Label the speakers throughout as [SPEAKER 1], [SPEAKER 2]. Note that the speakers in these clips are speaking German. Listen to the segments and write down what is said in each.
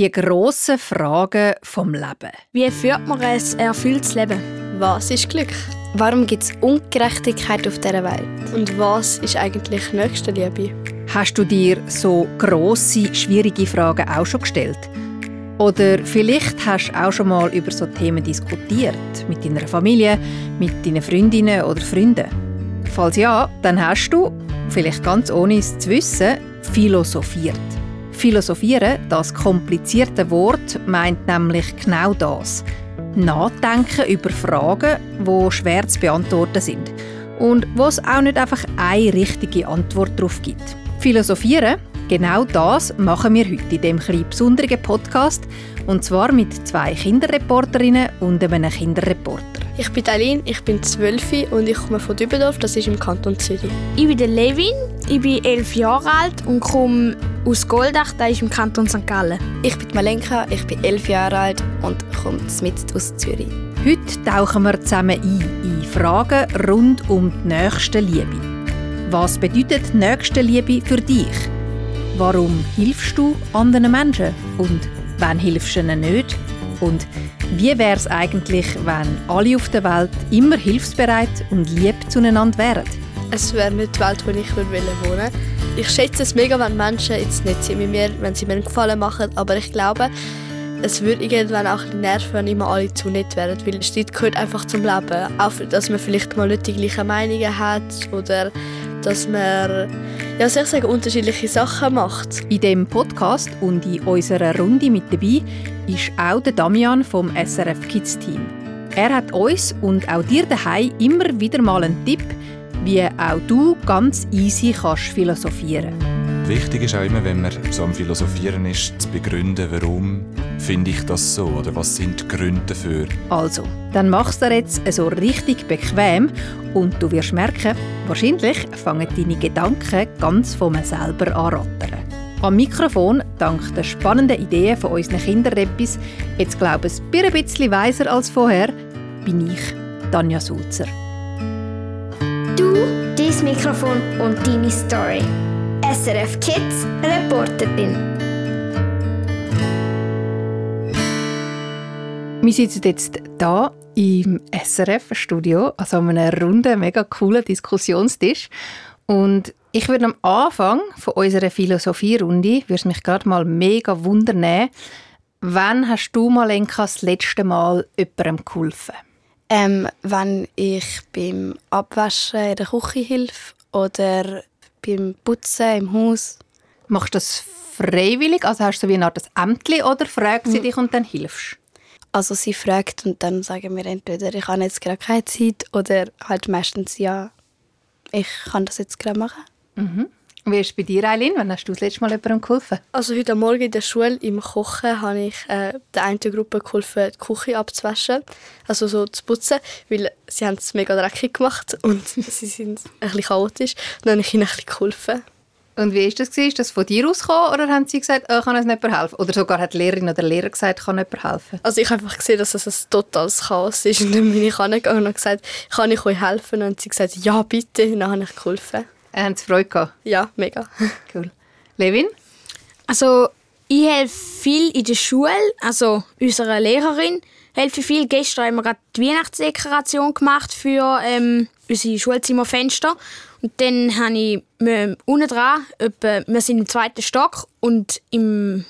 [SPEAKER 1] Die grossen Fragen vom Leben.
[SPEAKER 2] Wie führt man ein erfülltes Leben?
[SPEAKER 3] Was ist Glück?
[SPEAKER 4] Warum gibt es Ungerechtigkeit auf dieser Welt?
[SPEAKER 3] Und was ist eigentlich Nächstenliebe?
[SPEAKER 1] Hast du dir so grosse, schwierige Fragen auch schon gestellt? Oder vielleicht hast du auch schon mal über so Themen diskutiert, mit deiner Familie, mit deinen Freundinnen oder Freunden. Falls ja, dann hast du, vielleicht ganz ohne es zu wissen, philosophiert. Philosophieren, das komplizierte Wort, meint nämlich genau das. Nachdenken über Fragen, die schwer zu beantworten sind und wo es auch nicht einfach eine richtige Antwort darauf gibt. Philosophieren Genau das machen wir heute in diesem besonderen Podcast. Und zwar mit zwei Kinderreporterinnen und einem Kinderreporter.
[SPEAKER 3] Ich bin Eileen, ich bin zwölf und ich komme von Dübendorf, das ist im Kanton Zürich.
[SPEAKER 2] Ich bin der Levin, ich bin elf Jahre alt und komme aus Goldach, das ist im Kanton St. Gallen.
[SPEAKER 4] Ich bin Malenka, ich bin elf Jahre alt und komme mit aus Zürich.
[SPEAKER 1] Heute tauchen wir zusammen ein in Fragen rund um die nächste Liebe. Was bedeutet nächste Liebe für dich? Warum hilfst du anderen Menschen? Und wann hilfst du ihnen nicht? Und wie wäre es eigentlich, wenn alle auf der Welt immer hilfsbereit und lieb zueinander wären?
[SPEAKER 3] Es wäre nicht die Welt, wo ich wohnen würde. Ich schätze es mega, wenn Menschen jetzt nicht sind mit mir, wenn sie mir einen Gefallen machen, aber ich glaube, es würde irgendwann auch nerven, wenn immer alle zu nett wären, weil Streit gehört einfach zum Leben. Auch, dass man vielleicht mal nicht die gleichen Meinungen hat oder dass man ja, ich sagen, unterschiedliche Sachen macht.
[SPEAKER 1] In dem Podcast und in unserer Runde mit dabei ist auch der Damian vom SRF Kids Team. Er hat uns und auch dir daheim immer wieder mal einen Tipp, wie auch du ganz easy kannst philosophieren.
[SPEAKER 5] Wichtig ist auch immer, wenn man so am Philosophieren ist, zu begründen, warum finde ich das so oder was sind die Gründe dafür.
[SPEAKER 1] Also, dann machst du dir jetzt so richtig bequem und du wirst merken, wahrscheinlich fangen deine Gedanken ganz von mir selber an rattern. Am Mikrofon, dank der spannenden Ideen von unseren Kinderreppis, jetzt glaube ich ein bisschen weiser als vorher, bin ich, Tanja Sulzer.
[SPEAKER 6] Du, dein Mikrofon und deine Story. SRF Kids Reporterin.
[SPEAKER 1] Wir sitzen jetzt hier im SRF-Studio, also an einem runden, mega coolen Diskussionstisch. Und ich würde am Anfang von unserer Philosophierunde würde mich gerade mal mega wundern, wann hast du, Malenka, das letzte Mal jemandem geholfen?
[SPEAKER 4] Ähm, wenn ich beim Abwaschen in der Küche helfe oder beim Putzen im Haus.
[SPEAKER 1] Machst du das freiwillig? Also hast du so wie eine Art Ämtli oder fragt sie hm. dich und dann hilfst?
[SPEAKER 4] Also sie fragt und dann sagen wir entweder, ich habe jetzt gerade keine Zeit oder halt meistens ja, ich kann das jetzt gerade machen.
[SPEAKER 1] Mhm. Wie ist es bei dir, Eileen? Wann hast du das letzte Mal jemandem geholfen?
[SPEAKER 3] Also heute Morgen in der Schule im Kochen habe ich äh, der einen Gruppe geholfen, die Küche abzuwaschen, also so zu putzen, weil sie haben es mega dreckig gemacht und sie sind ein bisschen chaotisch. Dann habe ich ihnen ein bisschen geholfen.
[SPEAKER 1] Und wie war das? Ist das von dir ausgekommen oder haben sie gesagt, oh, kann uns nicht helfen? Oder sogar hat die Lehrerin oder der Lehrer gesagt, kann jemand helfen?
[SPEAKER 3] Also ich habe einfach gesehen, dass es ein totales Chaos ist. Und dann bin ich angegangen und gesagt, kann ich euch helfen? Und sie gesagt, ja bitte. Und dann habe ich geholfen.
[SPEAKER 1] Äh, haben sie Freude gehabt?
[SPEAKER 3] Ja, mega.
[SPEAKER 1] Cool. Levin?
[SPEAKER 2] Also ich helfe viel in der Schule, also unserer Lehrerin helfe viel. Gestern haben wir gerade die Weihnachtsdekoration gemacht für ähm, unsere Schulzimmerfenster. Und dann habe ich äh, unten dran, etwa, wir sind im zweiten Stock und im,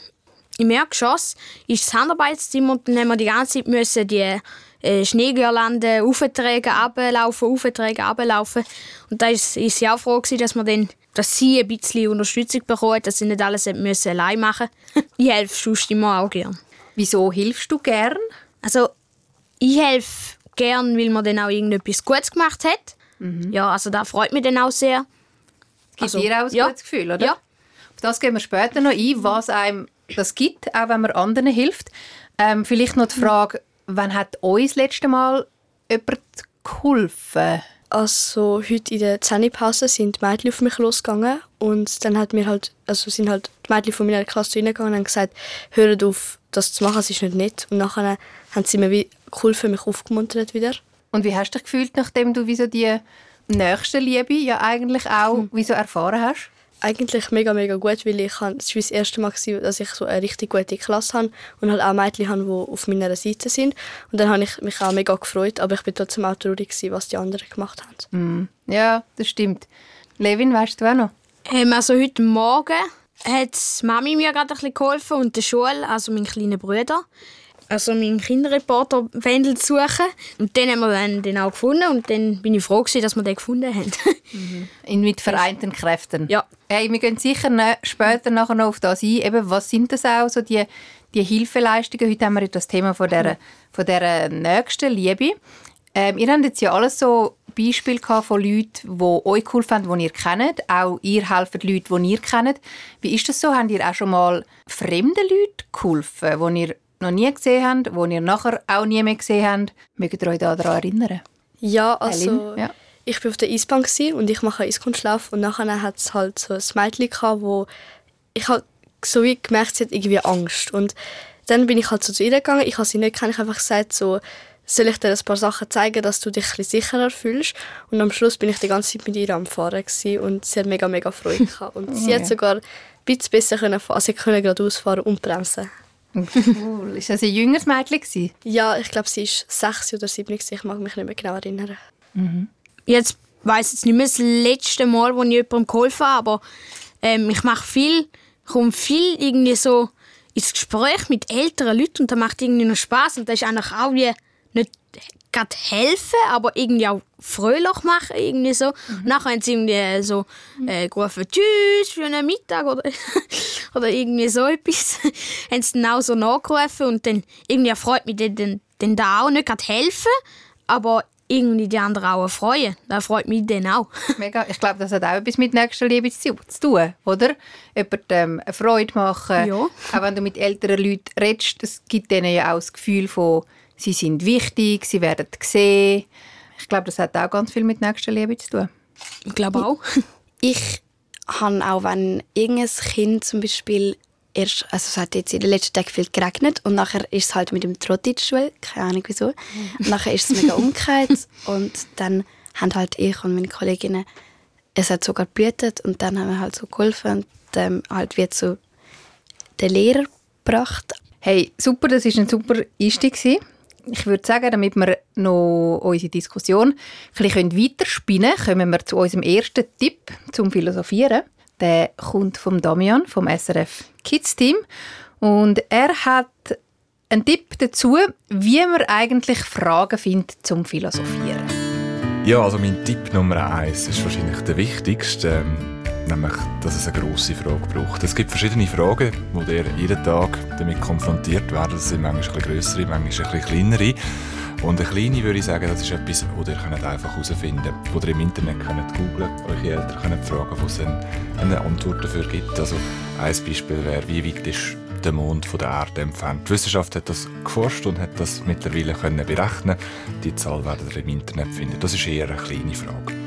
[SPEAKER 2] im Erdgeschoss ist das Handarbeitszimmer und dann haben wir die ganze Zeit müssen die äh, Schneegirlanden auftragen, ablaufen, auftragen, ablaufen. Und da ist, ist sie auch froh gewesen, dass wir dann dass sie ein bisschen Unterstützung bekommen, dass sie nicht alles müssen allein machen müssen. ich helfe sonst immer auch gerne.
[SPEAKER 1] Wieso hilfst du gern?
[SPEAKER 2] Also, ich helfe gern, weil man dann auch irgendetwas Gutes gemacht hat. Mhm. Ja, also das freut mich dann auch sehr.
[SPEAKER 1] Gibt also, dir auch ein ja. gutes Gefühl, oder?
[SPEAKER 2] Ja.
[SPEAKER 1] Auf das gehen wir später noch ein, was einem das gibt, auch wenn man anderen hilft. Ähm, vielleicht noch die Frage, wann hat euch das letzte Mal jemand geholfen?
[SPEAKER 3] Also heute in der Zähnepause sind die Mädchen auf mich losgegangen und dann hat mir halt, also sind halt die Mädchen von meiner Klasse reingegangen und haben gesagt, hört auf, das zu machen, es ist nicht nett. Und nachher haben sie mir wie geholfen, mich aufgemuntert wieder.
[SPEAKER 1] Und wie hast du dich gefühlt, nachdem du wie so die nächste Liebe ja eigentlich auch hm. wie so erfahren hast?
[SPEAKER 3] Eigentlich mega, mega gut, weil ich es war das erste Mal, gewesen, dass ich so eine richtig gute Klasse habe und halt auch Mädchen habe, die auf meiner Seite sind. Und dann habe ich mich auch mega gefreut, aber ich bin trotzdem auch traurig, gewesen, was die anderen gemacht haben.
[SPEAKER 1] Mm. Ja, das stimmt. Levin, weißt du auch noch?
[SPEAKER 2] Ähm, also heute Morgen hat Mami mir gerade ein bisschen geholfen und der Schule, also mein kleiner Bruder, also meinen Kinderreporter Wendel zu suchen. Und den haben wir dann den auch gefunden und dann bin ich froh gewesen, dass wir den gefunden haben.
[SPEAKER 1] In mit vereinten Kräften.
[SPEAKER 2] Ja.
[SPEAKER 1] Hey, wir gehen sicher später nachher noch auf das ein. Eben, was sind das auch, so die, die Hilfeleistungen? Heute haben wir das Thema von der, von der nächsten Liebe. Ähm, ihr habt jetzt ja alles so Beispiele von Leuten, die euch geholfen haben, die ihr kennt. Auch ihr helft Leute, die ihr kennt. Wie ist das so? Habt ihr auch schon mal fremden Leuten geholfen, die ihr noch nie gesehen habt, die ihr nachher auch nie mehr gesehen habt? Mögt ihr euch daran erinnern?
[SPEAKER 3] Ja, also?
[SPEAKER 1] Ja.
[SPEAKER 3] ich war auf der Eisbahn gewesen und ich mache Eiskunstlauf und nachher hat es halt so ein Mädchen gehabt, wo ich halt so wie gemerkt, sie hat irgendwie Angst und dann bin ich halt so zu ihr gegangen, ich habe sie nicht gekannt, ich einfach gesagt so, soll ich dir ein paar Sachen zeigen, dass du dich ein sicherer fühlst und am Schluss bin ich die ganze Zeit mit ihr am Fahren und sie hat mega, mega Freude gehabt und sie hat sogar ein bisschen besser können fahren, sie konnte geradeaus fahren und bremsen.
[SPEAKER 1] Cool. Ist das ein jüngeres Mädchen?
[SPEAKER 3] Ja, ich glaube, sie ist sechs oder sieben, ich mag mich nicht mehr genau erinnern.
[SPEAKER 2] Jetzt weiß jetzt nicht mehr das letzte Mal, wo ich jemandem geholfen habe, aber ähm, ich mache viel, komme viel irgendwie so ins Gespräch mit älteren Leuten und das macht irgendwie noch Spaß und das ist eigentlich auch wie gerade helfen, aber irgendwie auch fröhlich machen irgendwie so. Und nachher haben sie irgendwie so äh, gerufen, tschüss für einen Mittag oder, oder irgendwie so etwas. haben sie dann auch so nachgerufen und dann irgendwie freut mich dann, dann, dann da auch nicht gerade helfen, aber irgendwie die anderen auch freuen. Das freut mich dann auch.
[SPEAKER 1] Mega. Ich glaube, das hat auch etwas mit Nächstenliebe zu zu tun, oder? Jemand ähm, eine Freude machen.
[SPEAKER 2] Ja.
[SPEAKER 1] Auch wenn du mit älteren Leuten redest, das gibt denen ja auch das Gefühl von, sie sind wichtig, sie werden gesehen. Ich glaube, das hat auch ganz viel mit Nächstenliebe zu tun.
[SPEAKER 2] Ich glaube auch.
[SPEAKER 4] Ich habe auch, wenn irgendein Kind zum Beispiel erst, also es hat jetzt in den letzten Tagen viel geregnet und nachher ist es halt mit dem Trott in die Schule, keine Ahnung wieso. Und nachher ist es mega umgekehrt und dann haben halt ich und meine Kolleginnen, es hat sogar geblutet und dann haben wir halt so geholfen und ähm, halt wie zu den Lehrer gebracht.
[SPEAKER 1] Hey, super, das war ein super Einstieg. Ich würde sagen, damit wir noch unsere Diskussion ein weiterspinnen können, kommen wir zu unserem ersten Tipp zum Philosophieren. Der kommt vom Damian vom SRF Kids Team und er hat einen Tipp dazu, wie man eigentlich Fragen findet zum Philosophieren.
[SPEAKER 5] Ja, also mein Tipp Nummer eins ist wahrscheinlich der wichtigste, ähm, nämlich, dass es eine grosse Frage braucht. Es gibt verschiedene Fragen, die ihr jeden Tag damit konfrontiert werden. Das sind manchmal bisschen grössere, manchmal bisschen kleinere. Und eine kleine würde ich sagen, das ist etwas, das ihr könnt einfach herausfinden könnt, wo ihr im Internet könnt googlen eure Eltern können fragen, wo es eine, eine Antwort dafür gibt. Also ein Beispiel wäre, wie weit ist der Mond von der Erde entfernt. Die Wissenschaft hat das geforscht und hat das mittlerweile können berechnen. Die Zahl werdet ihr im Internet finden. Das ist eher eine kleine Frage.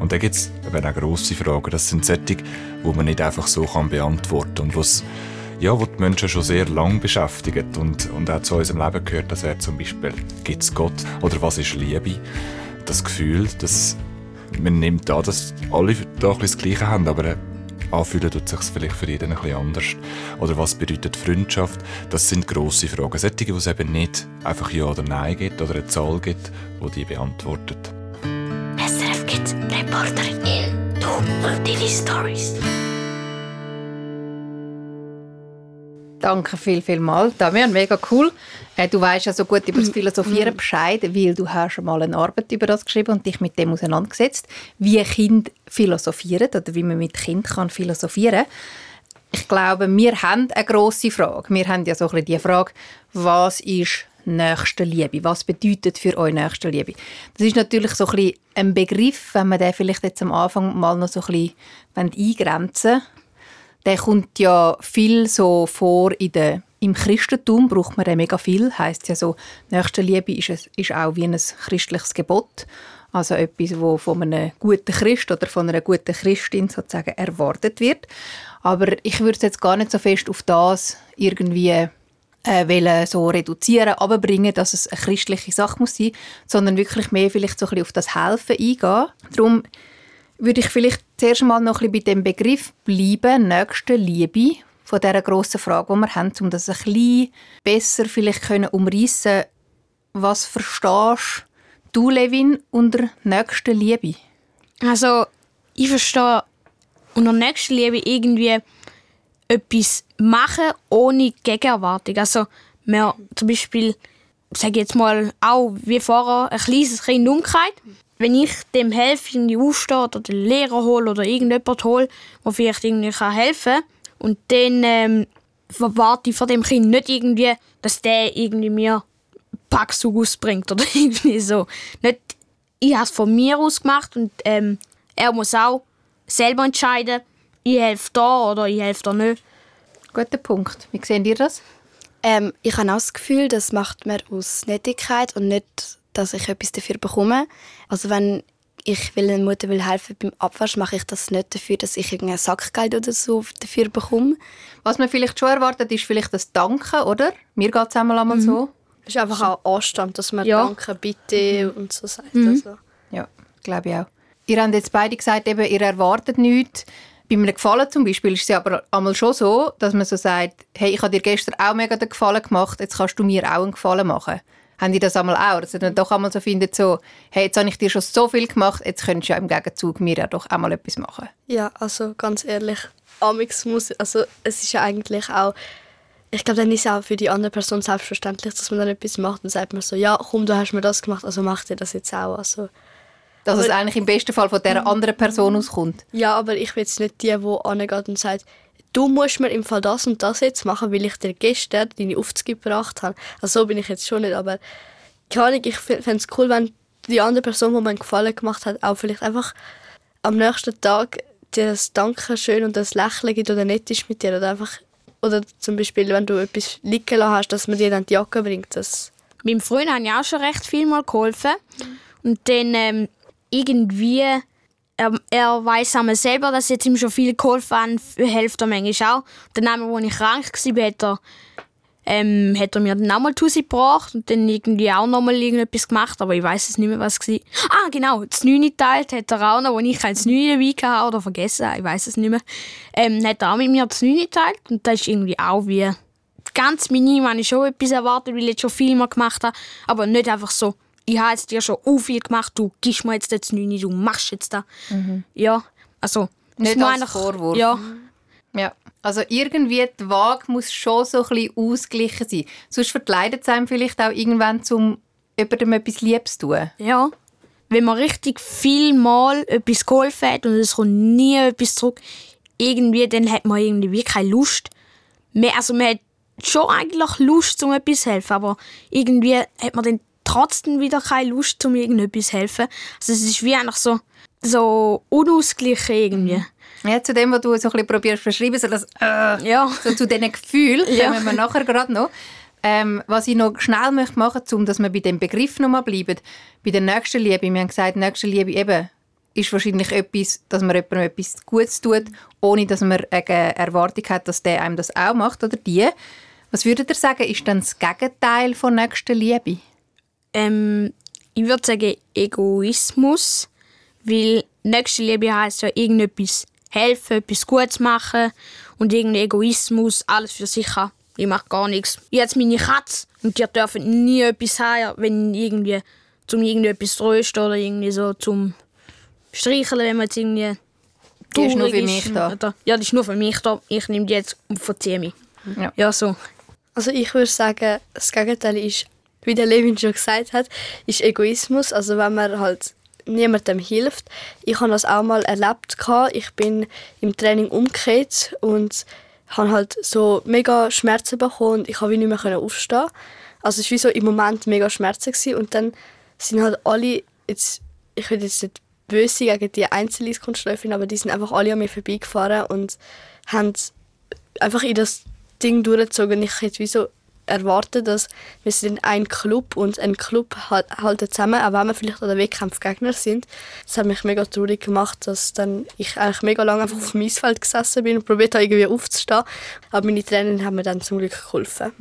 [SPEAKER 5] Und dann gibt es auch grosse Fragen. Das sind solche, die man nicht einfach so kann beantworten kann und was ja, die Menschen schon sehr lange beschäftigen und, und auch zu unserem Leben gehört, das wäre zum Beispiel, gibt es Gott oder was ist Liebe? Das Gefühl, dass man nimmt an, dass alle da ein das Gleiche haben, aber anfühlen tut sich vielleicht für jeden bisschen anders. Oder was bedeutet Freundschaft? Das sind grosse Fragen. Solche, wo es eben nicht einfach Ja oder Nein gibt oder eine Zahl gibt, die die beantwortet.
[SPEAKER 6] Reporterin. Du und deine Stories.
[SPEAKER 1] Danke viel, viel mal, Damian, mega cool. Äh, du weißt ja so gut über das Philosophieren Bescheid, weil du hast schon mal eine Arbeit über das geschrieben und dich mit dem auseinandergesetzt, wie Kind philosophieren oder wie man mit Kind kann philosophieren. Ich glaube, wir haben eine grosse Frage. Wir haben ja so ein bisschen die Frage, was ist Nächstenliebe? Was bedeutet für euch Nächstenliebe? Das ist natürlich so ein, ein Begriff, wenn man den vielleicht jetzt am Anfang mal noch so ein bisschen eingrenzen der kommt ja viel so vor in der im Christentum braucht man den mega viel. Heißt ja so, Nächstenliebe ist, es, ist auch wie ein christliches Gebot. Also etwas, wo von einem guten Christ oder von einer guten Christin sozusagen erwartet wird. Aber ich würde es jetzt gar nicht so fest auf das irgendwie äh, wollen so reduzieren, aber bringen, dass es eine christliche Sache muss sein, sondern wirklich mehr vielleicht so ein bisschen auf das Helfen eingehen. Darum würde ich vielleicht zuerst mal noch ein bisschen bei dem Begriff bleiben, nächste Liebe, von dieser grossen Frage, die wir haben, um das ein bisschen besser vielleicht können umreissen Was verstehst du, Levin, unter nächste Liebe?
[SPEAKER 2] Also, ich verstehe unter Nächstenliebe irgendwie etwas machen ohne Gegenerwartung. Also, wir zum Beispiel, sage jetzt mal, auch wie vorher, ein kleines Kind umgekehrt. Wenn ich dem helfe, irgendwie aufsteht oder den Lehrer hole oder irgendjemand hole, der vielleicht irgendwie helfen kann, und dann ähm, erwarte ich von dem Kind nicht irgendwie, dass der irgendwie mir Packzug ausbringt oder irgendwie so. Nicht, ich habe es von mir aus gemacht und ähm, er muss auch selber entscheiden, ich helfe da oder ich helfe da nicht.
[SPEAKER 1] Guter Punkt. Wie sehen ihr das?
[SPEAKER 4] Ähm, ich habe auch das Gefühl, das macht man aus Nettigkeit und nicht, dass ich etwas dafür bekomme. Also wenn ich will einer Mutter will helfen beim Abwasch, mache ich das nicht dafür, dass ich irgendein Sackgeld oder so dafür bekomme.
[SPEAKER 1] Was man vielleicht schon erwartet, ist vielleicht das Danken, oder? Mir geht es einmal einmal so.
[SPEAKER 3] Es ist einfach auch Anstand, dass man
[SPEAKER 2] Ja.
[SPEAKER 3] Danke, bitte und so sagt. Also.
[SPEAKER 1] Ja, glaube ich auch. Ihr habt jetzt beide gesagt, eben, ihr erwartet nichts. Bei einem Gefallen zum Beispiel ist es aber einmal schon so, dass man so sagt, hey, ich habe dir gestern auch mega den Gefallen gemacht, jetzt kannst du mir auch einen Gefallen machen. Haben die das einmal auch? Dass dann doch einmal so findet, so, hey, jetzt habe ich dir schon so viel gemacht, jetzt könntest du ja im Gegenzug mir ja doch auch etwas machen.
[SPEAKER 3] Ja, also ganz ehrlich, Amix muss, also es ist ja eigentlich auch, ich glaube, dann ist es auch für die andere Person selbstverständlich, dass man dann etwas macht und sagt man so, ja, komm, du hast mir das gemacht, also mach dir das jetzt auch. Also,
[SPEAKER 1] Dass
[SPEAKER 3] Aber-
[SPEAKER 1] es eigentlich im besten Fall von dieser anderen Person auskommt.
[SPEAKER 3] ja, aber ich bin jetzt nicht die, die angeht und sagt, du musst mir im Fall das und das jetzt machen, weil ich dir gestern deine Aufzüge gebracht habe. Also so bin ich jetzt schon nicht, aber keine Ahnung, ich fände es cool, wenn die andere Person, die mir einen Gefallen gemacht hat, auch vielleicht einfach am nächsten Tag dir das Dankeschön und das Lächeln gibt oder nett ist mit dir oder einfach oder zum Beispiel, wenn du etwas liegen lassen hast, dass man dir dann die Jacke bringt. Das,
[SPEAKER 2] Meinem Freund habe ich auch schon recht viel mal geholfen. Und dann ähm, irgendwie, er, er weiß einmal selber, dass jetzt ihm schon viel geholfen haben, hilft er manchmal auch. Dann einmal, als ich krank war, hat er, ähm, hat er mir dann auch mal zu sich gebracht und dann irgendwie auch noch mal irgendetwas gemacht, aber ich weiß es nicht mehr, was es war. Ah, genau, das Neune geteilt hat er auch noch, wo ich kein Neune dabei hatte oder vergessen ich weiß es nicht mehr. Ähm, hat er auch mit mir das Neune geteilt und das ist irgendwie auch wie ganz minim habe ich schon etwas erwartet, weil ich jetzt schon viel mehr gemacht habe. Aber nicht einfach so, ich habe jetzt dir schon so viel gemacht, du gibst mir jetzt das Neune, du machst jetzt das. Ja, also...
[SPEAKER 1] Nicht als
[SPEAKER 2] eigentlich-
[SPEAKER 1] Vorwurf.
[SPEAKER 2] Ja,
[SPEAKER 1] Ja, also irgendwie die Waage muss schon so ein bisschen ausgeglichen sein. Sonst verkleidet es einem vielleicht auch irgendwann, um jemandem etwas Liebes zu tun.
[SPEAKER 2] ja. Wenn man richtig viel Mal etwas geholfen hat und es kommt nie etwas zurück, irgendwie, dann hat man irgendwie keine Lust mehr. Also man hat schon eigentlich Lust, um etwas zu helfen, aber irgendwie hat man dann trotzdem wieder keine Lust, um irgendetwas zu helfen. Also es ist wie einfach so, so unausgeglichen irgendwie.
[SPEAKER 1] Ja, zu dem, was du so ein bisschen probierst zu beschreiben, so, das, äh,
[SPEAKER 2] Ja.
[SPEAKER 1] so zu diesen Gefühlen,
[SPEAKER 2] Ja.
[SPEAKER 1] kommen wir nachher gerade noch. Ähm, was ich noch schnell möchte machen möchte, um dass wir bei dem Begriff noch mal bleiben, bei der nächsten Liebe, wir haben gesagt, nächste Liebe eben ist wahrscheinlich etwas, dass man jemandem etwas Gutes tut, ohne dass man eine Erwartung hat, dass der einem das auch macht oder die. Was würdet ihr sagen, ist dann das Gegenteil von nächster Liebe?
[SPEAKER 2] Ähm, ich würde sagen Egoismus, weil Nächstenliebe heisst ja irgendetwas helfen, etwas Gutes machen und irgendein Egoismus, alles für sich haben. Ich mache gar nichts. Ich habe meine Katze und die dürfen nie etwas haben, wenn irgendwie zum irgendetwas trösten oder irgendwie so zum Streicheln, wenn man jetzt irgendwie
[SPEAKER 1] Die ist nur für mich da.
[SPEAKER 2] Oder, ja, die ist nur für mich da. Ich nehme die jetzt und verziehe mich.
[SPEAKER 1] Ja.
[SPEAKER 2] ja so.
[SPEAKER 3] Also ich würde sagen, das Gegenteil ist, wie der Levin schon gesagt hat, ist Egoismus. Also wenn man halt niemandem hilft. Ich habe das auch mal erlebt. Ich bin im Training umgekehrt und habe halt so mega Schmerzen bekommen und ich wie nicht mehr aufstehen. Also es war so im Moment mega Schmerzen gewesen. und dann sind halt alle, jetzt, ich will jetzt nicht böse gegen die Einzelkunstläuferin, aber die sind einfach alle an mir vorbeigefahren und haben einfach in das Ding durchgezogen. Ich hätte wie so erwartet, dass wir sind ein Club und ein Club halt, halten zusammen, auch wenn wir vielleicht an der Wettkampf sind. Das hat mich mega traurig gemacht, dass dann ich eigentlich mega lange einfach auf dem Eisfeld gesessen bin und probiert habe, irgendwie aufzustehen. Aber meine Trainer haben mir dann zum Glück geholfen.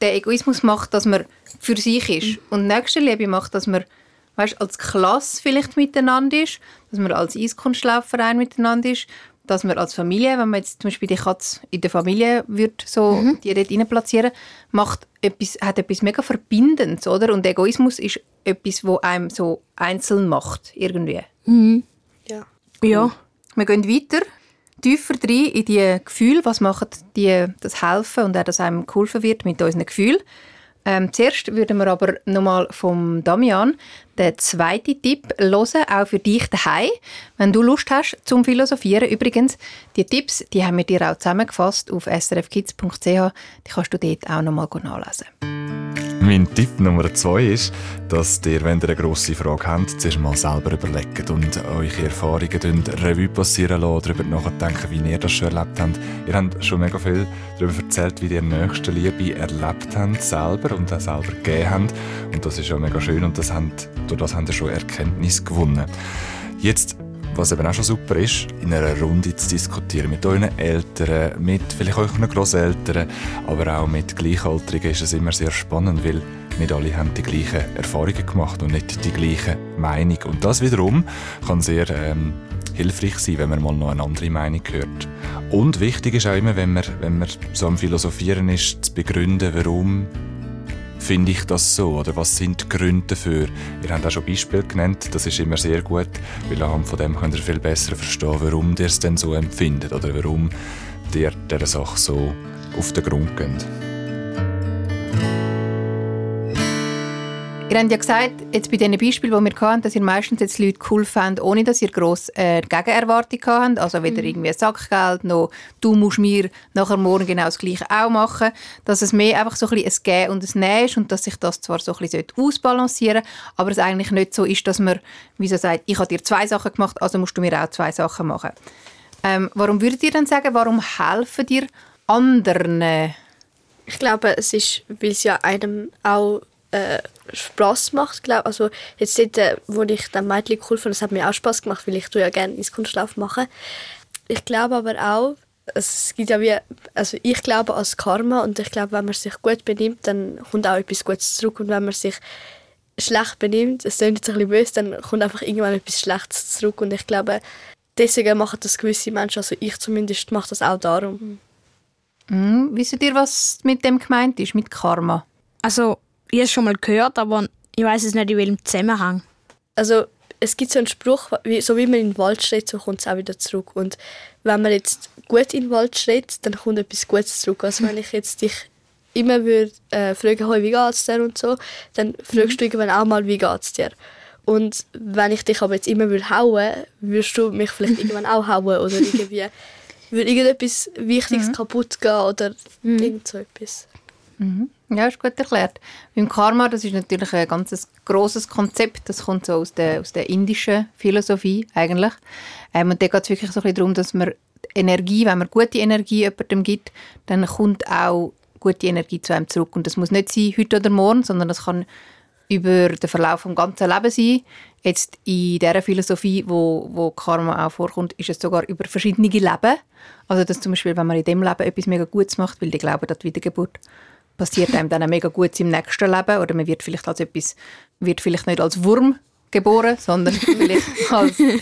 [SPEAKER 1] Der Egoismus macht, dass man für sich ist. Und Nächstenliebe macht, dass man, weißt, als Klasse vielleicht miteinander ist, dass man als Eiskunstlaufverein miteinander ist, dass man als Familie, wenn man jetzt zum Beispiel die Katze in der Familie wird so
[SPEAKER 2] Mhm.
[SPEAKER 1] die dort rein platzieren, macht etwas, hat etwas mega Verbindendes, oder? Und Egoismus ist etwas, wo einem so einzeln macht, irgendwie.
[SPEAKER 3] Ja.
[SPEAKER 2] Ja.
[SPEAKER 1] Wir gehen weiter, tiefer rein in die Gefühle. Was macht die, das Helfen und auch, dass einem geholfen wird mit unseren Gefühlen. Ähm, zuerst würden wir aber nochmal vom Damian den zweiten Tipp hören, auch für dich daheim. Wenn du Lust hast zum Philosophieren. Übrigens, die Tipps die haben wir dir auch zusammengefasst auf srfkids.ch. Die kannst du dort auch nochmal nachlesen.
[SPEAKER 5] Mein Tipp Nummer zwei ist, dass ihr, wenn ihr eine grosse Frage habt, zuerst mal selber überlegt und eure Erfahrungen Revue passieren lassen, darüber nachdenken, wie ihr das schon erlebt habt. Ihr habt schon mega viel darüber erzählt, wie ihr nächste Liebe erlebt habt selber und auch selber gegeben habt. Und das ist ja mega schön und das habt, durch das habt ihr schon Erkenntnis gewonnen. Jetzt was eben auch schon super ist, in einer Runde zu diskutieren mit euren Eltern, mit vielleicht euren Großeltern, aber auch mit Gleichaltrigen ist es immer sehr spannend, weil nicht alle haben die gleichen Erfahrungen gemacht und nicht die gleiche Meinung. Und das wiederum kann sehr ähm, hilfreich sein, wenn man mal noch eine andere Meinung hört. Und wichtig ist auch immer, wenn man, wenn man so am Philosophieren ist, zu begründen, warum finde ich das so? Oder was sind die Gründe dafür? Ihr habt auch schon Beispiele genannt, das ist immer sehr gut, weil anhand von dem könnt ihr viel besser verstehen, warum ihr es denn so empfindet oder warum ihr dieser Sache so auf den Grund geht.
[SPEAKER 1] Ihr habt ja gesagt, jetzt bei diesen Beispielen, die wir hatten, dass ihr meistens jetzt Leute cool fand, ohne dass ihr gross äh, Gegenerwartung habt. Also weder irgendwie ein Sackgeld, noch du musst mir nachher morgen genau das Gleiche auch machen. Dass es mehr einfach so ein, bisschen ein Gehen und ein Nehmen ist und dass sich das zwar so ein bisschen ausbalancieren sollte, aber es eigentlich nicht so ist, dass man, wie so sagt, ich habe dir zwei Sachen gemacht, also musst du mir auch zwei Sachen machen. Ähm, warum würdet ihr dann sagen, warum helfen dir anderen?
[SPEAKER 3] Ich glaube, es ist, weil es ja einem auch äh, Spass macht, glaube Also jetzt dort, äh, wo ich den Mädchen cool fand, das hat mir auch Spass gemacht, weil ich tue ja gerne ins Kunstlauf machen. Ich glaube aber auch, es gibt ja wie, also ich glaube als Karma und ich glaube, wenn man sich gut benimmt, dann kommt auch etwas Gutes zurück und wenn man sich schlecht benimmt, es klingt jetzt ein bisschen böse, dann kommt einfach irgendwann etwas Schlechtes zurück und ich glaube, deswegen machen das gewisse Menschen, also ich zumindest mache das auch darum.
[SPEAKER 1] Hm, wisst ihr, was mit dem gemeint ist, mit Karma?
[SPEAKER 2] Also, ich habe es schon mal gehört, aber ich weiß es nicht in welchem Zusammenhang.
[SPEAKER 3] Also es gibt so einen Spruch, wie, so wie man in den Wald schreit, so kommt es auch wieder zurück. Und wenn man jetzt gut in den Wald schreit, dann kommt etwas Gutes zurück. Also wenn ich jetzt dich immer würde äh, fragen, hey, wie geht's dir und so, dann fragst du irgendwann auch mal, wie geht's dir. Und wenn ich dich aber jetzt immer würde hauen, würdest du mich vielleicht irgendwann auch hauen oder irgendwie würde irgendetwas Wichtiges kaputt gehen oder irgend so etwas.
[SPEAKER 1] Ja, ist gut erklärt. Beim Karma, das ist natürlich ein ganz grosses Konzept. Das kommt so aus der, aus der indischen Philosophie eigentlich. Ähm, und da geht es wirklich so ein darum, dass man Energie, wenn man gute Energie jemandem gibt, dann kommt auch gute Energie zu einem zurück. Und das muss nicht sein heute oder morgen, sondern das kann über den Verlauf des ganzen Lebens sein. Jetzt in dieser Philosophie, wo, wo Karma auch vorkommt, ist es sogar über verschiedene Leben. Also dass zum Beispiel, wenn man in dem Leben etwas mega Gutes macht, weil die glauben, dass Wiedergeburt passiert einem dann auch mega gut im nächsten Leben oder man wird vielleicht als etwas, wird vielleicht nicht als Wurm geboren, sondern vielleicht als ein,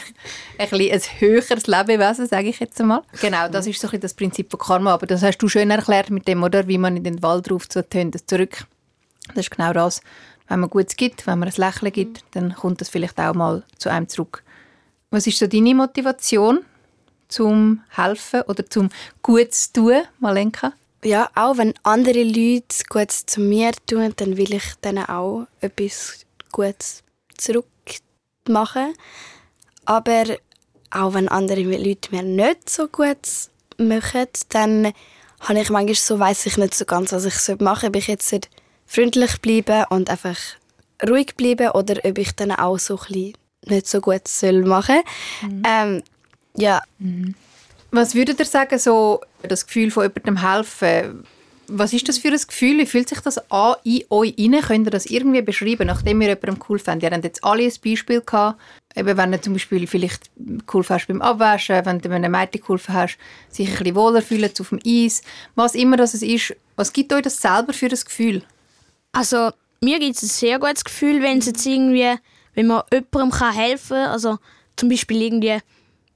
[SPEAKER 1] bisschen ein höheres Lebewesen, sage ich jetzt einmal. Genau, das ist so ein bisschen das Prinzip von Karma, aber das hast du schön erklärt mit dem, oder, wie man in den Wald ruft, so tönt es zurück. Das ist genau das. Wenn man Gutes gibt, wenn man ein Lächeln gibt, dann kommt das vielleicht auch mal zu einem zurück. Was ist so deine Motivation zum Helfen oder zum Gutes tun, Malenka?
[SPEAKER 4] Ja, auch wenn andere Leute Gutes zu mir tun, dann will ich denen auch etwas Gutes zurückmachen. Aber auch wenn andere Leute mir nicht so gut machen, dann habe ich manchmal so, weiß ich nicht so ganz, was ich machen soll. Ob ich jetzt freundlich bleiben und einfach ruhig bleiben oder ob ich dann auch so ein nicht so gut soll machen ähm, Ja,
[SPEAKER 1] Was würdet ihr sagen, so das Gefühl von jemandem helfen? Was ist das für ein Gefühl? Wie fühlt sich das an in euch rein? Könnt ihr das irgendwie beschreiben, nachdem ihr jemandem cool fand? Ihr habt jetzt alle ein Beispiel gehabt. Eben, wenn du zum Beispiel vielleicht geholfen hast beim Abwaschen, wenn du einem Mädchen geholfen hast, sich ein bisschen wohler fühlen auf dem Eis. Was immer das ist, was gibt euch das selber für ein Gefühl?
[SPEAKER 2] Also, mir gibt es ein sehr gutes Gefühl, wenn es jetzt irgendwie, wenn man jemandem helfen kann, also zum Beispiel irgendwie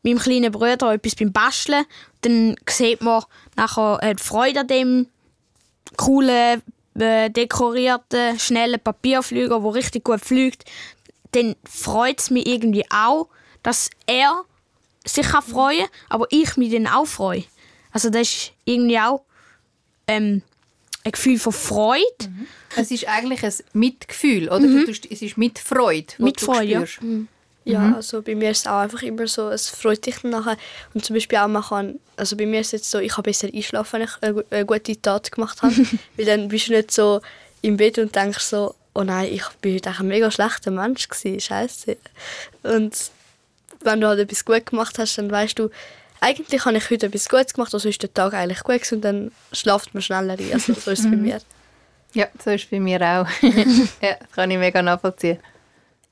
[SPEAKER 2] meinem kleinen Bruder etwas beim Basteln, dann sieht man nachher die Freude an dem coolen, äh, dekorierten, schnellen Papierflüger, der richtig gut fliegt. Dann freut es mich irgendwie auch, dass er sich kann freuen kann, aber ich mich dann auch freue. Also das ist irgendwie auch ähm, ein Gefühl von Freude.
[SPEAKER 1] Es ist eigentlich ein Mitgefühl, oder? Du tust, es ist mit Freude, wo
[SPEAKER 2] Mit
[SPEAKER 1] du
[SPEAKER 2] Freude, ja.
[SPEAKER 1] spürst.
[SPEAKER 3] Ja, also bei mir ist es auch einfach immer so, es freut dich dann nachher. Und zum Beispiel auch, man kann, also bei mir ist es jetzt so, ich kann besser einschlafen, wenn ich eine, eine gute Tat gemacht habe. Weil dann bist du nicht so im Bett und denkst so, oh nein, ich bin heute ein mega schlechter Mensch gewesen, scheiße. Und wenn du halt etwas gut gemacht hast, dann weißt du, eigentlich habe ich heute etwas Gutes gemacht, also ist der Tag eigentlich gut gewesen und dann schlaft man schneller ein. Also so ist es bei mir.
[SPEAKER 1] Ja, so ist es bei mir auch. ja, das kann ich mega nachvollziehen.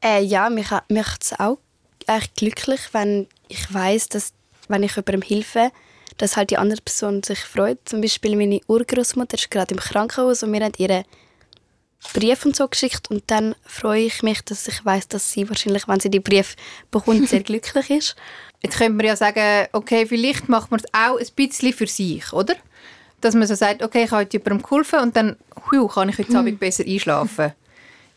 [SPEAKER 4] Äh, ja, mich macht es auch eigentlich glücklich, wenn ich weiß, dass wenn ich jemandem helfe, dass halt die andere Person sich freut. Zum Beispiel meine Urgroßmutter ist gerade im Krankenhaus und wir haben ihre Brief und so geschickt und dann freue ich mich, dass ich weiß, dass sie wahrscheinlich, wenn sie die Brief bekommt, sehr glücklich ist.
[SPEAKER 1] Jetzt könnte man ja sagen, okay, vielleicht macht man es auch ein bisschen für sich, oder? Dass man so sagt, okay, ich habe heute jemandem geholfen und dann hui, kann ich heute Abend besser einschlafen.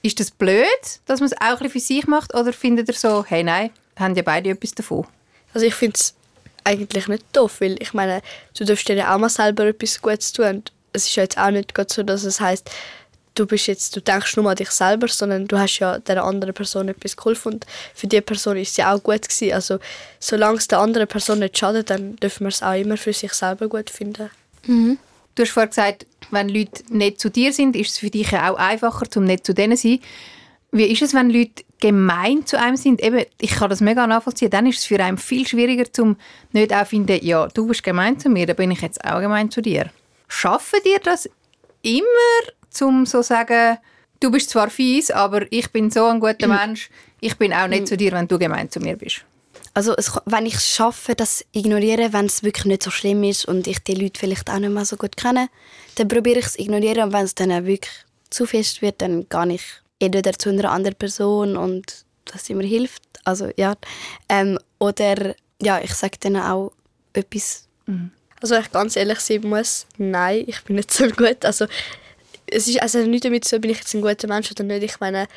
[SPEAKER 1] Ist das blöd, dass man es auch ein bisschen für sich macht? Oder findet ihr so, hey, nein, haben ja beide etwas davon?
[SPEAKER 3] Also ich finde es eigentlich nicht doof, weil ich meine, du darfst dir ja auch mal selber etwas Gutes tun. Und es ist ja jetzt auch nicht gerade so, dass es heißt, du bist jetzt, du denkst nur an dich selber, sondern du hast ja der anderen Person etwas geholfen und für die Person ist es ja auch gut gewesen. Also solange es der anderen Person nicht schadet, dann dürfen wir es auch immer für sich selber gut finden.
[SPEAKER 1] Du hast vorhin gesagt, wenn Leute nicht zu dir sind, ist es für dich auch einfacher, um nicht zu denen zu sein. Wie ist es, wenn Leute gemein zu einem sind? Eben, ich kann das mega nachvollziehen. Dann ist es für einen viel schwieriger, um nicht auch zu finden, ja, du bist gemein zu mir, dann bin ich jetzt auch gemein zu dir. Schaffen dir das immer, um so zu sagen, du bist zwar fies, aber ich bin so ein guter Mensch, ich bin auch nicht zu dir, wenn du gemein zu mir bist.
[SPEAKER 4] Also es, wenn ich es schaffe, das ignorieren, wenn es wirklich nicht so schlimm ist und ich die Leute vielleicht auch nicht mehr so gut kenne, dann probiere ich es ignorieren und wenn es dann auch wirklich zu fest wird, dann gehe ich entweder zu einer anderen Person und dass sie mir hilft. Also ja. Ähm, oder ja, ich sage dann auch etwas.
[SPEAKER 3] Also wenn ich ganz ehrlich sein muss, nein, ich bin nicht so gut. Also es ist also nicht damit so, bin ich jetzt ein guter Mensch oder nicht. Ich meine,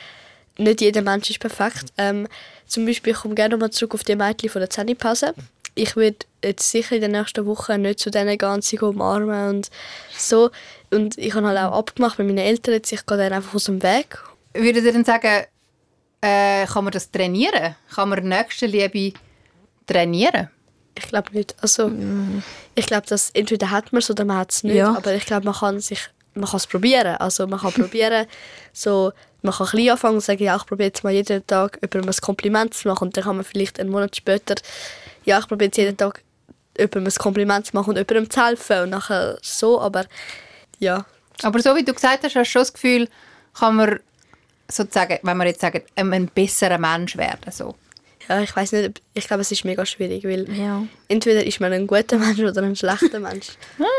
[SPEAKER 3] nicht jeder Mensch ist perfekt. Ähm, zum Beispiel, ich komme gerne nochmal zurück auf die Mädchen von der Zähnepause. Ich würde jetzt sicher in den nächsten Wochen nicht zu denen gehen, sie umarmen und so. Und ich habe halt auch abgemacht mit meinen Eltern, jetzt, ich gehe dann einfach aus dem Weg.
[SPEAKER 1] Würdet ihr dann sagen, äh, kann man das trainieren? Kann man Nächstenliebe trainieren?
[SPEAKER 3] Ich glaube nicht. Also, ich glaube, dass entweder hat man es oder man hat es nicht.
[SPEAKER 2] Ja.
[SPEAKER 3] Aber ich glaube, man kann sich, man kann es probieren. Also man kann probieren, so, man kann klein anfangen und sagen, ja, ich probiere jetzt mal jeden Tag jemandem ein Kompliment zu machen und dann kann man vielleicht einen Monat später, ja, ich probiere jetzt jeden Tag jemandem ein Kompliment zu machen und jemandem zu helfen und nachher so, aber ja.
[SPEAKER 1] Aber so wie du gesagt hast, hast du schon das Gefühl, kann man sozusagen, wenn wir jetzt sagen, ein besserer Mensch werden. So.
[SPEAKER 3] Ja, ich weiß nicht, ich glaube, es ist mega schwierig, weil
[SPEAKER 2] Ja.
[SPEAKER 3] entweder ist man ein guter Mensch oder ein schlechter Mensch.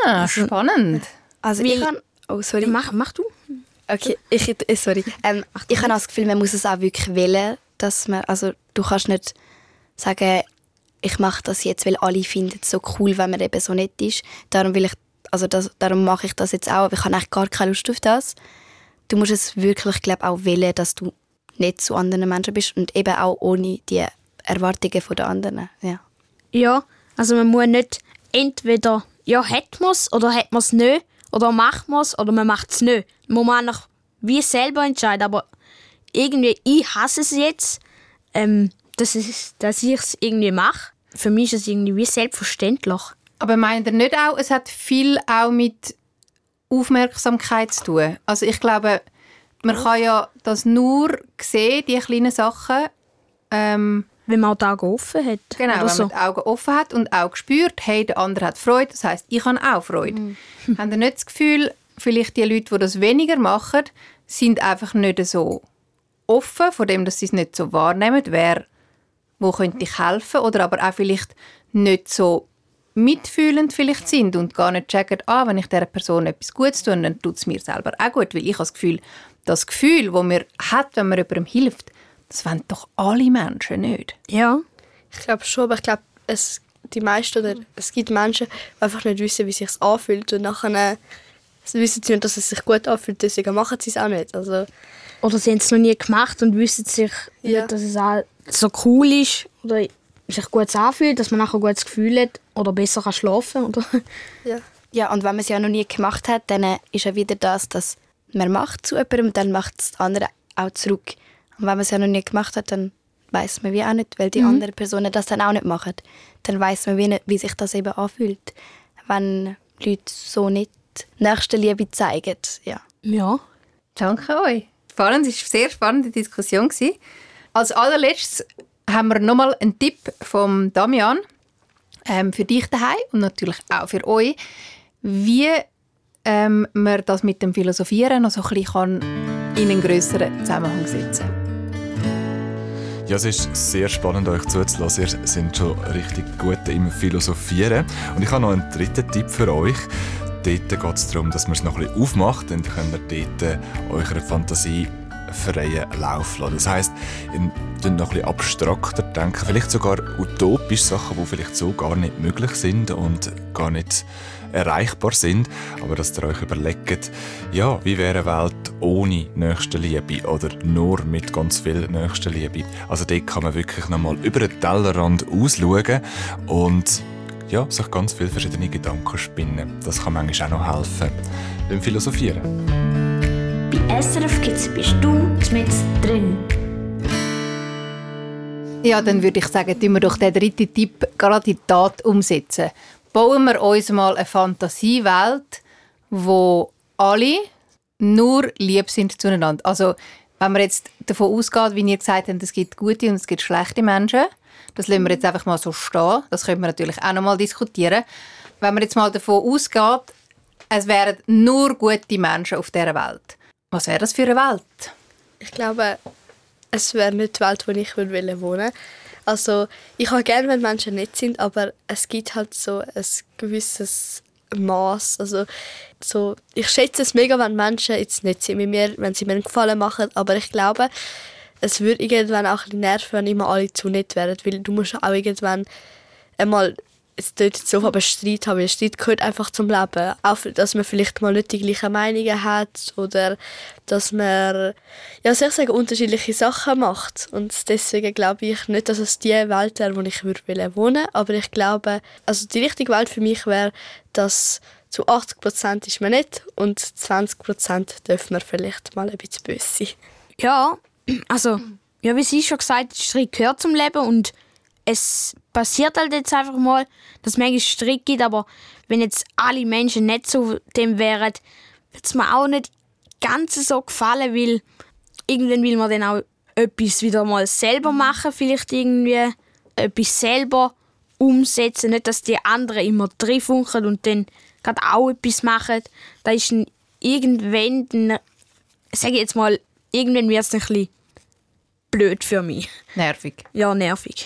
[SPEAKER 1] Ah, spannend.
[SPEAKER 4] Also ich
[SPEAKER 2] Weil-
[SPEAKER 4] kann, oh sorry.
[SPEAKER 2] Mach, mach du.
[SPEAKER 4] Okay, ich, sorry. Ähm, ich habe auch das Gefühl, man muss es auch wirklich wählen, dass man, also du kannst nicht sagen, ich mache das jetzt, weil alle finden es so cool, wenn man eben so nett ist. Darum will ich, also das, darum mache ich das jetzt auch, aber ich habe eigentlich gar keine Lust auf das. Du musst es wirklich, glaube auch wählen, dass du nicht zu anderen Menschen bist und eben auch ohne die Erwartungen von der anderen. Ja.
[SPEAKER 2] Ja, also man muss nicht entweder, ja, hat man es oder hat man es nicht, oder macht man es oder man macht es nicht. Man muss einfach wie selber entscheiden, aber irgendwie, ich hasse es jetzt, ähm, dass, es, dass ich es irgendwie mache. Für mich ist es irgendwie wie selbstverständlich.
[SPEAKER 1] Aber meint ihr nicht auch, es hat viel auch mit Aufmerksamkeit zu tun? Also ich glaube, man kann ja das nur sehen, die kleinen Sachen, ähm,
[SPEAKER 2] Wenn man auch die Augen offen hat.
[SPEAKER 1] Genau, wenn
[SPEAKER 2] so.
[SPEAKER 1] man die Augen offen hat und auch spürt, hey, der andere hat Freude, das heißt, ich habe auch Freude.
[SPEAKER 2] Mhm.
[SPEAKER 1] Haben ihr nicht das Gefühl, vielleicht die Leute, die das weniger machen, sind einfach nicht so offen, von dem, dass sie es nicht so wahrnehmen, wer, wo könnte ich helfen, oder aber auch vielleicht nicht so mitfühlend vielleicht sind und gar nicht checken, ah, wenn ich dieser Person etwas Gutes tue, dann tut es mir selber auch gut, weil ich habe das Gefühl, das Gefühl, das man hat, wenn man jemandem hilft, Das wollen doch alle Menschen nicht.
[SPEAKER 2] Ja.
[SPEAKER 3] Ich glaube schon, aber ich glaube, es, die meisten oder es gibt Menschen, die einfach nicht wissen, wie es sich anfühlt und nachher äh, wissen sie nicht, dass es sich gut anfühlt, deswegen machen sie es auch nicht. Also,
[SPEAKER 2] Oder sie haben es noch nie gemacht und wissen sich
[SPEAKER 3] Ja.
[SPEAKER 2] nicht, dass es auch so cool ist oder sich gut anfühlt, dass man nachher ein gutes Gefühl hat oder besser kann schlafen oder
[SPEAKER 3] ja.
[SPEAKER 4] Ja, und wenn man es ja noch nie gemacht hat, dann äh, ist ja wieder das, dass man macht zu jemandem und dann macht es der andere auch zurück. Und wenn man es ja noch nie gemacht hat, dann weiß man wie auch nicht, weil die anderen Personen das dann auch nicht machen. Dann weiß man wie nicht, wie sich das eben anfühlt, wenn Leute so nicht Nächstenliebe zeigen. Ja.
[SPEAKER 2] ja.
[SPEAKER 1] Danke euch. Spannend, es war eine sehr spannende Diskussion. Als allerletztes haben wir nochmal einen Tipp vom Damian ähm, für dich daheim und natürlich auch für euch, wie ähm, man das mit dem Philosophieren noch so ein bisschen kann in einen grösseren Zusammenhang setzen
[SPEAKER 5] Ja, es ist sehr spannend, euch zuzulassen. Ihr seid schon richtig gut im Philosophieren. Und ich habe noch einen dritten Tipp für euch. Dort geht es darum, dass man es noch ein bisschen aufmacht. Dann könnt ihr dort eurer Fantasie freien Lauf lassen. Das heisst, ihr könnt noch ein bisschen abstrakter denken, vielleicht sogar utopische Sachen, die vielleicht so gar nicht möglich sind und gar nicht erreichbar sind, aber dass ihr euch überlegt, ja, wie wäre eine Welt ohne Nächstenliebe oder nur mit ganz viel Nächstenliebe. Also dort kann man wirklich nochmal über den Tellerrand ausschauen und ja, sich ganz viele verschiedene Gedanken spinnen. Das kann manchmal auch noch helfen. Beim Philosophieren.
[SPEAKER 6] Bei SRF Kids bist du mit drin.
[SPEAKER 1] Ja, dann würde ich sagen, tun wir doch den dritten Tipp gerade in die Tat umsetzen. Bauen wir uns mal eine Fantasiewelt, wo alle nur lieb sind zueinander. Also, wenn man jetzt davon ausgeht, wie ihr gesagt habt, es gibt gute und es gibt schlechte Menschen, das lassen wir jetzt einfach mal so stehen. Das können wir natürlich auch noch mal diskutieren. Wenn man jetzt mal davon ausgeht, es wären nur gute Menschen auf dieser Welt. Was wäre das für eine Welt?
[SPEAKER 3] Ich glaube, es wäre nicht die Welt, wo ich würde wollen wohnen Also, ich habe gerne, wenn Menschen nett sind, aber es gibt halt so ein gewisses Maß. Also, so, ich schätze es mega, wenn Menschen jetzt nett sind mit mir, wenn sie mir einen Gefallen machen, aber ich glaube, es würde irgendwann auch ein bisschen nerven, wenn immer alle zu nett wären, weil du musst auch irgendwann einmal es tut so aber Streit haben, weil Streit gehört einfach zum Leben. Auch, dass man vielleicht mal nicht die gleichen Meinungen hat oder dass man, ja, soll ich sagen, unterschiedliche Sachen macht. Und deswegen glaube ich nicht, dass es die Welt wäre, wo ich würde wohnen Aber ich glaube, also die richtige Welt für mich wäre, dass zu 80 Prozent ist man nett und 20 Prozent dürfen wir vielleicht mal ein bisschen böse sein.
[SPEAKER 2] Ja, also, ja, wie sie schon gesagt hat, Streit gehört zum Leben und es passiert halt jetzt einfach mal, dass es manchmal Streit gibt, aber wenn jetzt alle Menschen nicht so dem wären, würde es mir auch nicht ganz so gefallen, weil irgendwann will man dann auch etwas wieder mal selber machen, vielleicht irgendwie etwas selber umsetzen, nicht, dass die anderen immer drin funken und dann gerade auch etwas machen. Da ist dann irgendwann, dann, sage ich jetzt mal, irgendwann wird es ein bisschen blöd für mich.
[SPEAKER 1] Nervig.
[SPEAKER 2] Ja, nervig.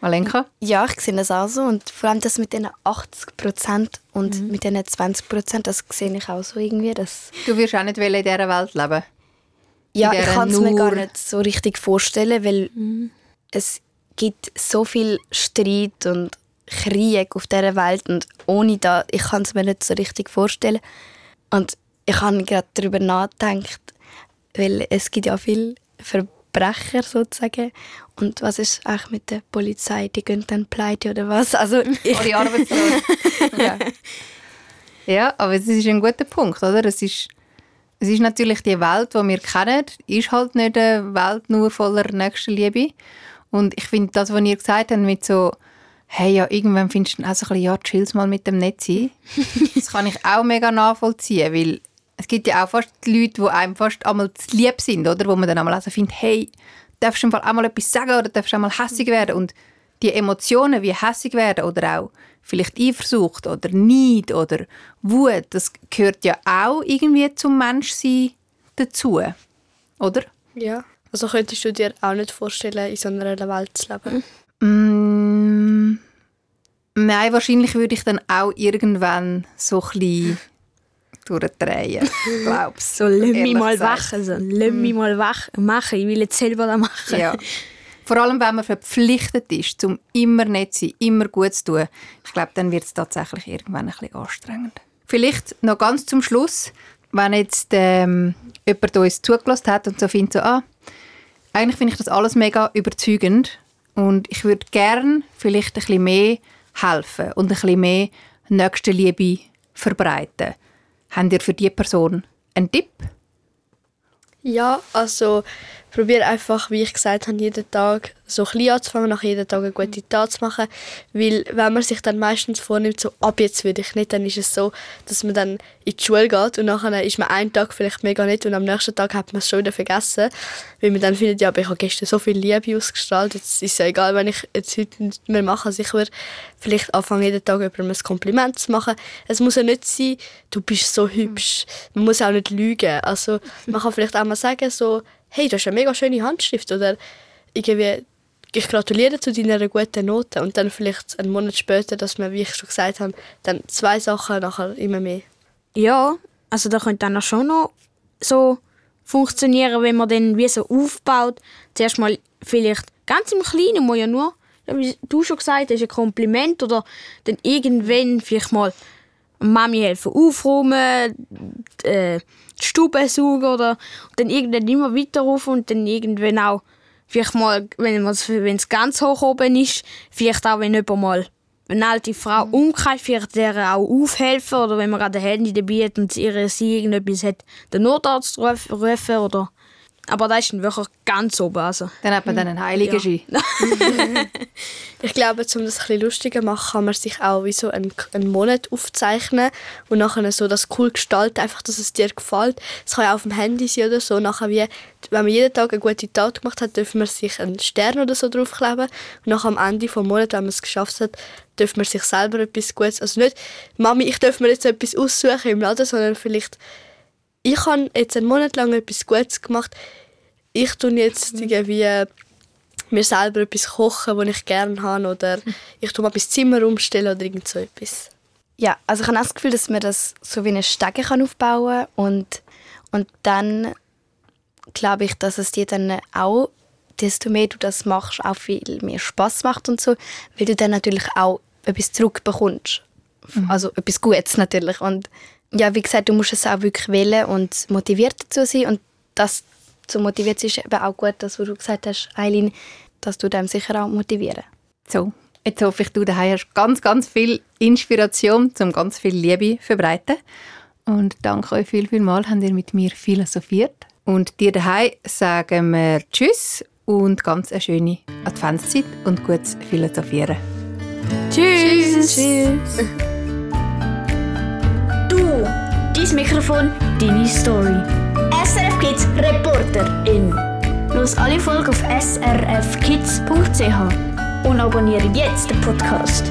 [SPEAKER 1] Malenka?
[SPEAKER 4] Ja, ich sehe das auch so. Und vor allem das mit den 80 Prozent und mit den 20 Prozent, das sehe ich auch so irgendwie. Dass
[SPEAKER 1] Du wirst auch nicht in dieser Welt leben.
[SPEAKER 4] ja, ich kann es mir gar nicht so richtig vorstellen, weil es gibt so viel Streit und Krieg auf dieser Welt und ohne da, ich kann es mir nicht so richtig vorstellen. Und ich habe gerade darüber nachgedacht, weil es gibt ja viele Verbrecher sozusagen. Und was ist eigentlich mit der Polizei? Die gehen dann pleite oder was? Also ich,
[SPEAKER 1] Alle arbeitslos. ja. ja, aber es ist ein guter Punkt, oder? Es ist, es ist natürlich die Welt, die wir kennen, ist halt nicht eine Welt nur voller Nächstenliebe. Und ich finde das, was ihr gesagt habt, mit so, hey, ja, irgendwann findest du auch so ein bisschen, ja, chill's mal mit dem Netz sein. das kann ich auch mega nachvollziehen, weil es gibt ja auch fast Leute, die einem fast einmal zu lieb sind, oder? Wo man dann einmal also findet, hey, darfst du im Fall auch mal etwas sagen oder darfst du auch mal hässig werden? Und die Emotionen wie hässig werden oder auch vielleicht Eifersucht oder Neid oder Wut, das gehört ja auch irgendwie zum Menschsein dazu, oder?
[SPEAKER 3] Ja. Also könntest du dir auch nicht vorstellen, in so einer Welt zu leben?
[SPEAKER 1] Mm, nein, wahrscheinlich würde ich dann auch irgendwann so ein bisschen durchdrehen. Glaub's.
[SPEAKER 2] So, lass mich mal
[SPEAKER 1] gesagt.
[SPEAKER 2] wach. Also, lass mich mal wach machen. Ich will jetzt selber das machen.
[SPEAKER 1] Ja. Vor allem, wenn man verpflichtet ist, um immer nett zu sein, immer gut zu tun. Ich glaube, dann wird es tatsächlich irgendwann ein bisschen anstrengend. Vielleicht noch ganz zum Schluss, wenn jetzt ähm, jemand uns zugelassen hat und so findet, so, ah, eigentlich finde ich das alles mega überzeugend und ich würde gern vielleicht ein bisschen mehr helfen und ein bisschen mehr Nächstenliebe verbreiten. Habt ihr für diese Person einen Tipp?
[SPEAKER 3] Ja, also probiere einfach, wie ich gesagt habe, jeden Tag so klein anzufangen, nach jedem Tag eine gute Tat zu machen. Weil wenn man sich dann meistens vornimmt, so ab jetzt würde ich nicht, dann ist es so, dass man dann in die Schule geht und nachher ist man einen Tag vielleicht mega nett und am nächsten Tag hat man es schon wieder vergessen. Weil man dann findet, ja, aber ich habe gestern so viel Liebe ausgestrahlt, jetzt ist es ja egal, wenn ich jetzt heute nicht mehr mache. Also ich würde vielleicht anfangen, jeden Tag jemandem ein Kompliment zu machen. Es muss ja nicht sein, du bist so hübsch. Man muss auch nicht lügen. Also man kann vielleicht auch mal sagen, so, hey, du hast eine mega schöne Handschrift oder irgendwie ich gratuliere zu deiner guten Note und dann vielleicht einen Monat später, dass wir, wie ich schon gesagt habe, dann zwei Sachen nachher immer mehr.
[SPEAKER 2] Ja, also da könnte dann auch schon noch so funktionieren, wenn man dann wie so aufbaut. Zuerst mal vielleicht ganz im Kleinen, muss ja nur, wie du schon gesagt hast, ein Kompliment oder dann irgendwann vielleicht mal Mami helfen aufräumen, äh, die Stube saugen oder dann irgendwann immer weiter rauf und dann irgendwann auch vielleicht mal, wenn es wenn es ganz hoch oben ist, vielleicht auch wenn jemand mal eine alte Frau umkehrt, vielleicht der auch aufhelfen oder wenn man gerade ein Handy dabei hat und ihre sie irgendetwas hat, den Notarzt ruf- rufen oder aber das ist dann wirklich ganz oben. Also.
[SPEAKER 1] Dann hat man dann einen heiligen Schein.
[SPEAKER 3] Ich glaube, um das bisschen lustiger zu machen, kann man sich auch wie so einen, einen Monat aufzeichnen und nachher so das cool gestalten, einfach, dass es dir gefällt. Es kann ja auch auf dem Handy sein oder so. Nachher wie, wenn man jeden Tag eine gute Tat gemacht hat, dürfen man sich einen Stern oder so draufkleben. Und nachher am Ende des Monats, wenn man es geschafft hat, dürfen man sich selber etwas Gutes, also nicht, Mami, ich darf mir jetzt etwas aussuchen im Laden, sondern vielleicht, ich habe jetzt einen Monat lang etwas Gutes gemacht. Ich tue jetzt irgendwie mir selber etwas kochen, was ich gerne habe oder ich tue mal das Zimmer umstellen oder irgend so etwas.
[SPEAKER 4] Ja, also ich habe das Gefühl, dass man das so wie eine Stege kann aufbauen und und dann glaube ich, dass es dir dann auch, desto mehr du das machst, auch viel mehr Spaß macht und so, weil du dann natürlich auch etwas zurückbekommst. Also etwas Gutes natürlich. Und ja, wie gesagt, du musst es auch wirklich wählen und motiviert dazu sein. Und das zu motiviert ist eben auch gut, das, was du gesagt hast, Eileen, dass du dem sicher auch motivieren.
[SPEAKER 1] So, jetzt hoffe ich, du daheim hast ganz, ganz viel Inspiration, zum ganz viel Liebe verbreiten. Und danke euch viel, viel mal, habt ihr mit mir philosophiert. Und dir daheim sagen wir Tschüss und ganz eine schöne Adventszeit und gutes Philosophieren.
[SPEAKER 2] Tschüss.
[SPEAKER 6] Du, dein Mikrofon, deine Story. SRF Kids Reporterin. Los alle Folgen auf srfkids.ch und abonniere jetzt den Podcast.